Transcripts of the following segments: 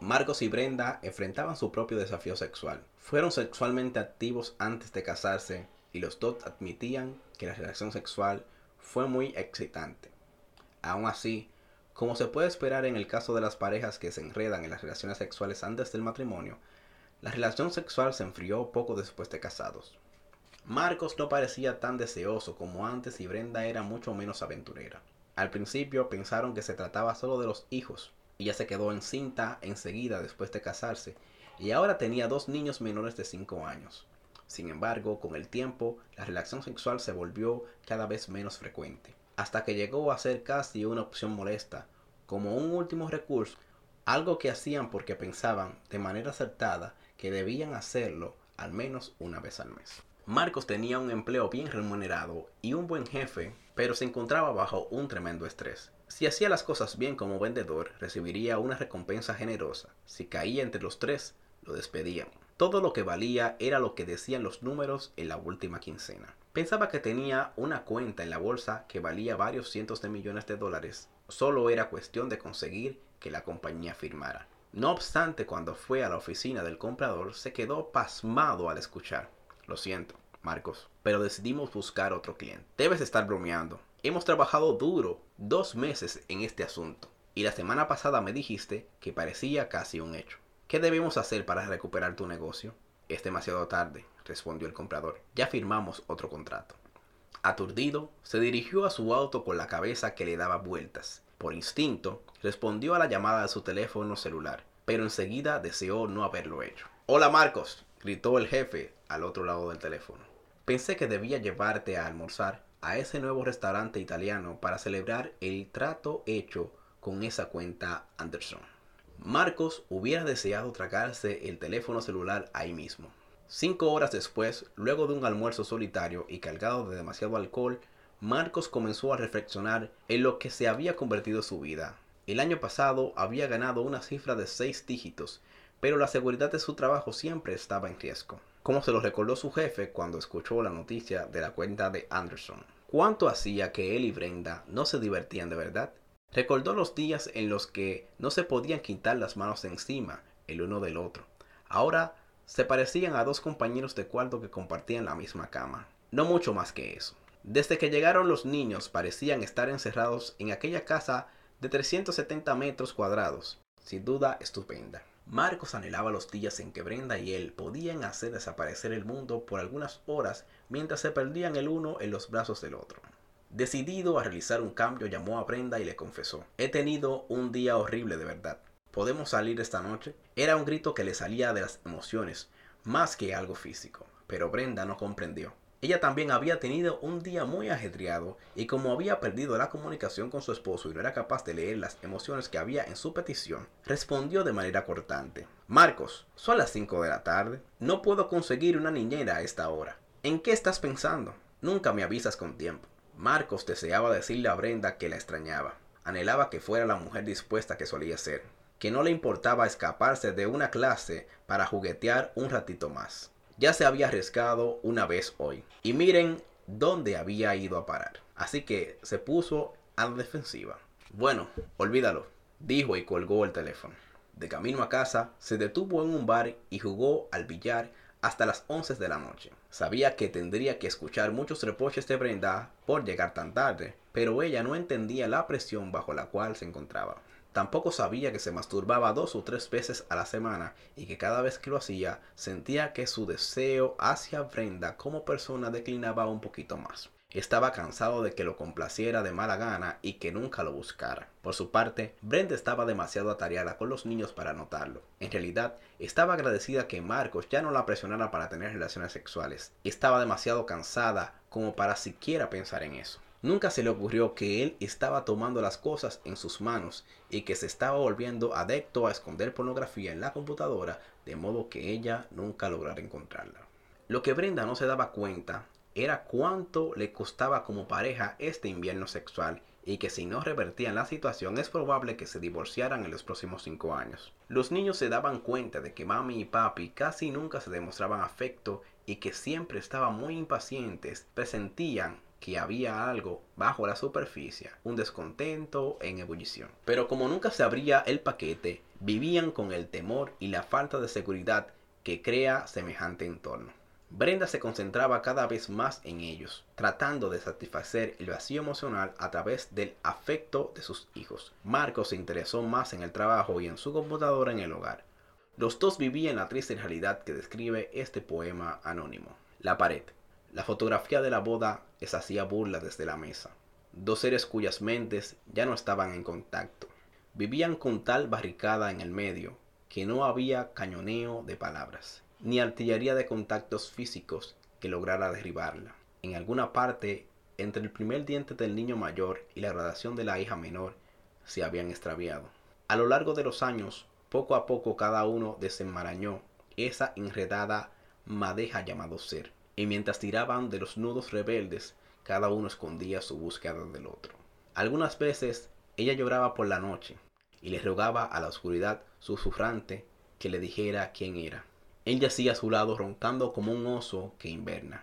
Marcos y Brenda enfrentaban su propio desafío sexual. Fueron sexualmente activos antes de casarse y los dos admitían que la relación sexual fue muy excitante. Aún así, como se puede esperar en el caso de las parejas que se enredan en las relaciones sexuales antes del matrimonio, la relación sexual se enfrió poco después de casados. Marcos no parecía tan deseoso como antes y Brenda era mucho menos aventurera. Al principio pensaron que se trataba solo de los hijos. Ella se quedó encinta enseguida después de casarse y ahora tenía dos niños menores de 5 años. Sin embargo, con el tiempo, la relación sexual se volvió cada vez menos frecuente, hasta que llegó a ser casi una opción molesta, como un último recurso, algo que hacían porque pensaban, de manera acertada, que debían hacerlo al menos una vez al mes. Marcos tenía un empleo bien remunerado y un buen jefe, pero se encontraba bajo un tremendo estrés. Si hacía las cosas bien como vendedor, recibiría una recompensa generosa. Si caía entre los tres, lo despedían. Todo lo que valía era lo que decían los números en la última quincena. Pensaba que tenía una cuenta en la bolsa que valía varios cientos de millones de dólares. Solo era cuestión de conseguir que la compañía firmara. No obstante, cuando fue a la oficina del comprador, se quedó pasmado al escuchar. Lo siento, Marcos, pero decidimos buscar otro cliente. Debes estar bromeando. Hemos trabajado duro dos meses en este asunto. Y la semana pasada me dijiste que parecía casi un hecho. ¿Qué debemos hacer para recuperar tu negocio? Es demasiado tarde, respondió el comprador. Ya firmamos otro contrato. Aturdido, se dirigió a su auto con la cabeza que le daba vueltas. Por instinto, respondió a la llamada de su teléfono celular, pero enseguida deseó no haberlo hecho. Hola Marcos, gritó el jefe al otro lado del teléfono. Pensé que debía llevarte a almorzar a ese nuevo restaurante italiano para celebrar el trato hecho con esa cuenta Anderson. Marcos hubiera deseado tragarse el teléfono celular ahí mismo. Cinco horas después, luego de un almuerzo solitario y cargado de demasiado alcohol, Marcos comenzó a reflexionar en lo que se había convertido su vida. El año pasado había ganado una cifra de seis dígitos, pero la seguridad de su trabajo siempre estaba en riesgo, como se lo recordó su jefe cuando escuchó la noticia de la cuenta de Anderson. ¿Cuánto hacía que él y Brenda no se divertían de verdad? Recordó los días en los que no se podían quitar las manos de encima el uno del otro. Ahora se parecían a dos compañeros de cuarto que compartían la misma cama. No mucho más que eso. Desde que llegaron los niños parecían estar encerrados en aquella casa de 370 metros cuadrados, sin duda estupenda. Marcos anhelaba los días en que Brenda y él podían hacer desaparecer el mundo por algunas horas mientras se perdían el uno en los brazos del otro. Decidido a realizar un cambio, llamó a Brenda y le confesó, he tenido un día horrible de verdad. ¿Podemos salir esta noche? Era un grito que le salía de las emociones, más que algo físico, pero Brenda no comprendió. Ella también había tenido un día muy ajetreado y como había perdido la comunicación con su esposo y no era capaz de leer las emociones que había en su petición, respondió de manera cortante. Marcos, son las 5 de la tarde. No puedo conseguir una niñera a esta hora. ¿En qué estás pensando? Nunca me avisas con tiempo. Marcos deseaba decirle a Brenda que la extrañaba. Anhelaba que fuera la mujer dispuesta que solía ser, que no le importaba escaparse de una clase para juguetear un ratito más ya se había arriesgado una vez hoy. Y miren dónde había ido a parar. Así que se puso a la defensiva. Bueno, olvídalo, dijo y colgó el teléfono. De camino a casa, se detuvo en un bar y jugó al billar hasta las 11 de la noche. Sabía que tendría que escuchar muchos reproches de Brenda por llegar tan tarde, pero ella no entendía la presión bajo la cual se encontraba. Tampoco sabía que se masturbaba dos o tres veces a la semana y que cada vez que lo hacía sentía que su deseo hacia Brenda como persona declinaba un poquito más. Estaba cansado de que lo complaciera de mala gana y que nunca lo buscara. Por su parte, Brenda estaba demasiado atareada con los niños para notarlo. En realidad, estaba agradecida que Marcos ya no la presionara para tener relaciones sexuales. Estaba demasiado cansada como para siquiera pensar en eso. Nunca se le ocurrió que él estaba tomando las cosas en sus manos y que se estaba volviendo adecto a esconder pornografía en la computadora de modo que ella nunca lograra encontrarla. Lo que Brenda no se daba cuenta era cuánto le costaba como pareja este invierno sexual y que si no revertían la situación es probable que se divorciaran en los próximos cinco años. Los niños se daban cuenta de que mami y papi casi nunca se demostraban afecto y que siempre estaban muy impacientes, presentían que había algo bajo la superficie, un descontento en ebullición. Pero como nunca se abría el paquete, Vivían con el temor y la falta de seguridad que crea semejante entorno. Brenda se concentraba cada vez más en ellos, tratando de satisfacer el vacío emocional a través del afecto de sus hijos. Marco se interesó más en el trabajo y en su computadora en el hogar. Los dos vivían la triste realidad que describe este poema anónimo. La pared. La fotografía de la boda les hacía burla desde la mesa. Dos seres cuyas mentes ya no estaban en contacto. Vivían con tal barricada en el medio que no había cañoneo de palabras ni artillería de contactos físicos que lograra derribarla. En alguna parte, entre el primer diente del niño mayor y la gradación de la hija menor, se habían extraviado. A lo largo de los años, poco a poco cada uno desenmarañó esa enredada madeja llamado ser, y mientras tiraban de los nudos rebeldes, cada uno escondía su búsqueda del otro. Algunas veces ella lloraba por la noche y le rogaba a la oscuridad susurrante que le dijera quién era. Él yacía a su lado roncando como un oso que inverna,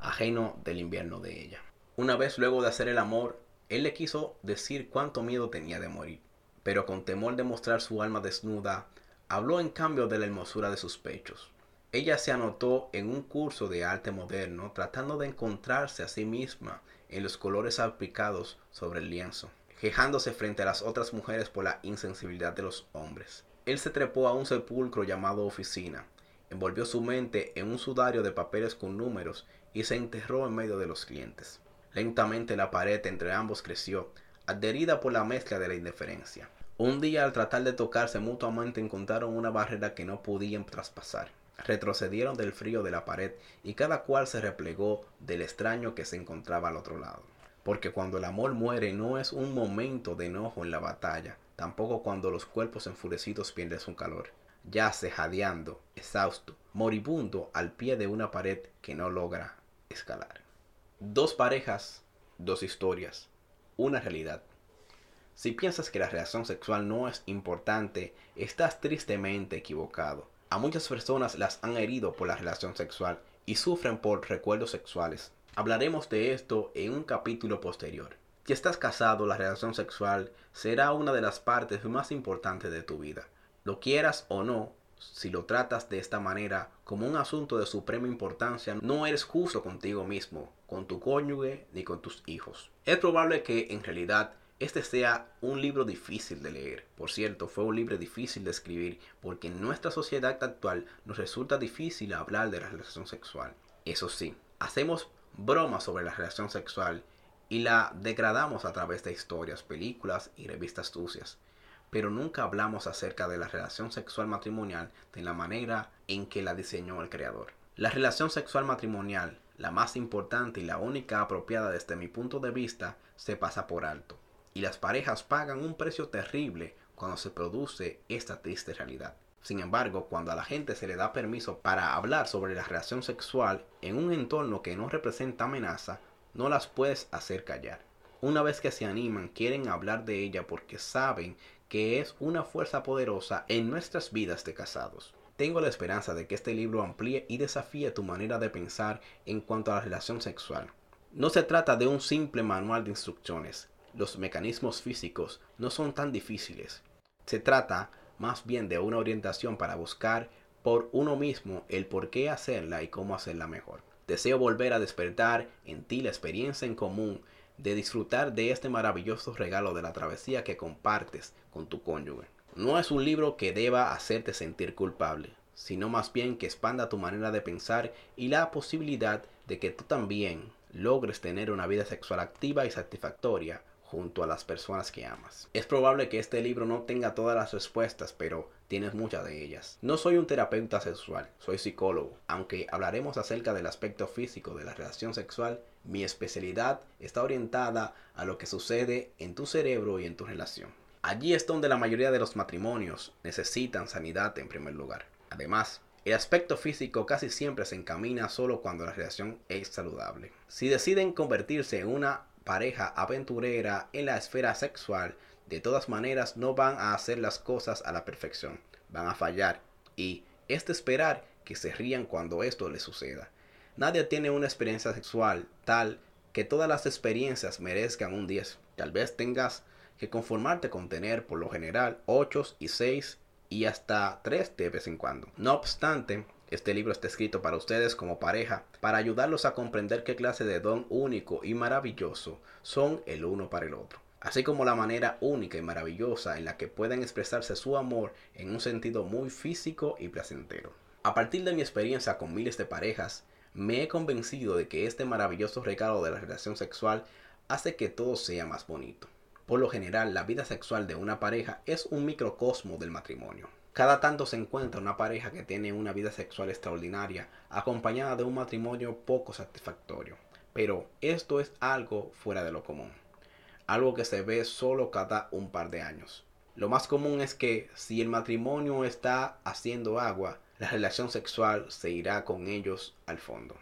ajeno del invierno de ella. Una vez luego de hacer el amor, él le quiso decir cuánto miedo tenía de morir, pero con temor de mostrar su alma desnuda, habló en cambio de la hermosura de sus pechos. Ella se anotó en un curso de arte moderno tratando de encontrarse a sí misma en los colores aplicados sobre el lienzo, quejándose frente a las otras mujeres por la insensibilidad de los hombres. Él se trepó a un sepulcro llamado oficina, envolvió su mente en un sudario de papeles con números y se enterró en medio de los clientes. Lentamente la pared entre ambos creció, adherida por la mezcla de la indiferencia. Un día al tratar de tocarse mutuamente encontraron una barrera que no podían traspasar. Retrocedieron del frío de la pared y cada cual se replegó del extraño que se encontraba al otro lado. Porque cuando el amor muere no es un momento de enojo en la batalla, tampoco cuando los cuerpos enfurecidos pierden su calor yace jadeando, exhausto, moribundo al pie de una pared que no logra escalar. Dos parejas, dos historias, una realidad. Si piensas que la relación sexual no es importante, estás tristemente equivocado. A muchas personas las han herido por la relación sexual y sufren por recuerdos sexuales. Hablaremos de esto en un capítulo posterior. Si estás casado, la relación sexual será una de las partes más importantes de tu vida. Lo quieras o no, si lo tratas de esta manera como un asunto de suprema importancia, no eres justo contigo mismo, con tu cónyuge ni con tus hijos. Es probable que en realidad este sea un libro difícil de leer. Por cierto, fue un libro difícil de escribir porque en nuestra sociedad actual nos resulta difícil hablar de la relación sexual. Eso sí, hacemos bromas sobre la relación sexual y la degradamos a través de historias, películas y revistas sucias pero nunca hablamos acerca de la relación sexual matrimonial de la manera en que la diseñó el creador. La relación sexual matrimonial, la más importante y la única apropiada desde mi punto de vista, se pasa por alto, y las parejas pagan un precio terrible cuando se produce esta triste realidad. Sin embargo, cuando a la gente se le da permiso para hablar sobre la relación sexual en un entorno que no representa amenaza, no las puedes hacer callar. Una vez que se animan, quieren hablar de ella porque saben que es una fuerza poderosa en nuestras vidas de casados. Tengo la esperanza de que este libro amplíe y desafíe tu manera de pensar en cuanto a la relación sexual. No se trata de un simple manual de instrucciones. Los mecanismos físicos no son tan difíciles. Se trata más bien de una orientación para buscar por uno mismo el por qué hacerla y cómo hacerla mejor. Deseo volver a despertar en ti la experiencia en común de disfrutar de este maravilloso regalo de la travesía que compartes con tu cónyuge. No es un libro que deba hacerte sentir culpable, sino más bien que expanda tu manera de pensar y la posibilidad de que tú también logres tener una vida sexual activa y satisfactoria junto a las personas que amas. Es probable que este libro no tenga todas las respuestas, pero tienes muchas de ellas. No soy un terapeuta sexual, soy psicólogo. Aunque hablaremos acerca del aspecto físico de la relación sexual, mi especialidad está orientada a lo que sucede en tu cerebro y en tu relación. Allí es donde la mayoría de los matrimonios necesitan sanidad en primer lugar. Además, el aspecto físico casi siempre se encamina solo cuando la relación es saludable. Si deciden convertirse en una pareja aventurera en la esfera sexual, de todas maneras no van a hacer las cosas a la perfección, van a fallar y es de esperar que se rían cuando esto les suceda. Nadie tiene una experiencia sexual tal que todas las experiencias merezcan un 10. Tal vez tengas que conformarte con tener por lo general 8 y 6 y hasta tres de vez en cuando. No obstante, este libro está escrito para ustedes como pareja, para ayudarlos a comprender qué clase de don único y maravilloso son el uno para el otro, así como la manera única y maravillosa en la que pueden expresarse su amor en un sentido muy físico y placentero. A partir de mi experiencia con miles de parejas, me he convencido de que este maravilloso regalo de la relación sexual hace que todo sea más bonito. Por lo general, la vida sexual de una pareja es un microcosmo del matrimonio. Cada tanto se encuentra una pareja que tiene una vida sexual extraordinaria, acompañada de un matrimonio poco satisfactorio. Pero esto es algo fuera de lo común, algo que se ve solo cada un par de años. Lo más común es que si el matrimonio está haciendo agua, la relación sexual se irá con ellos al fondo.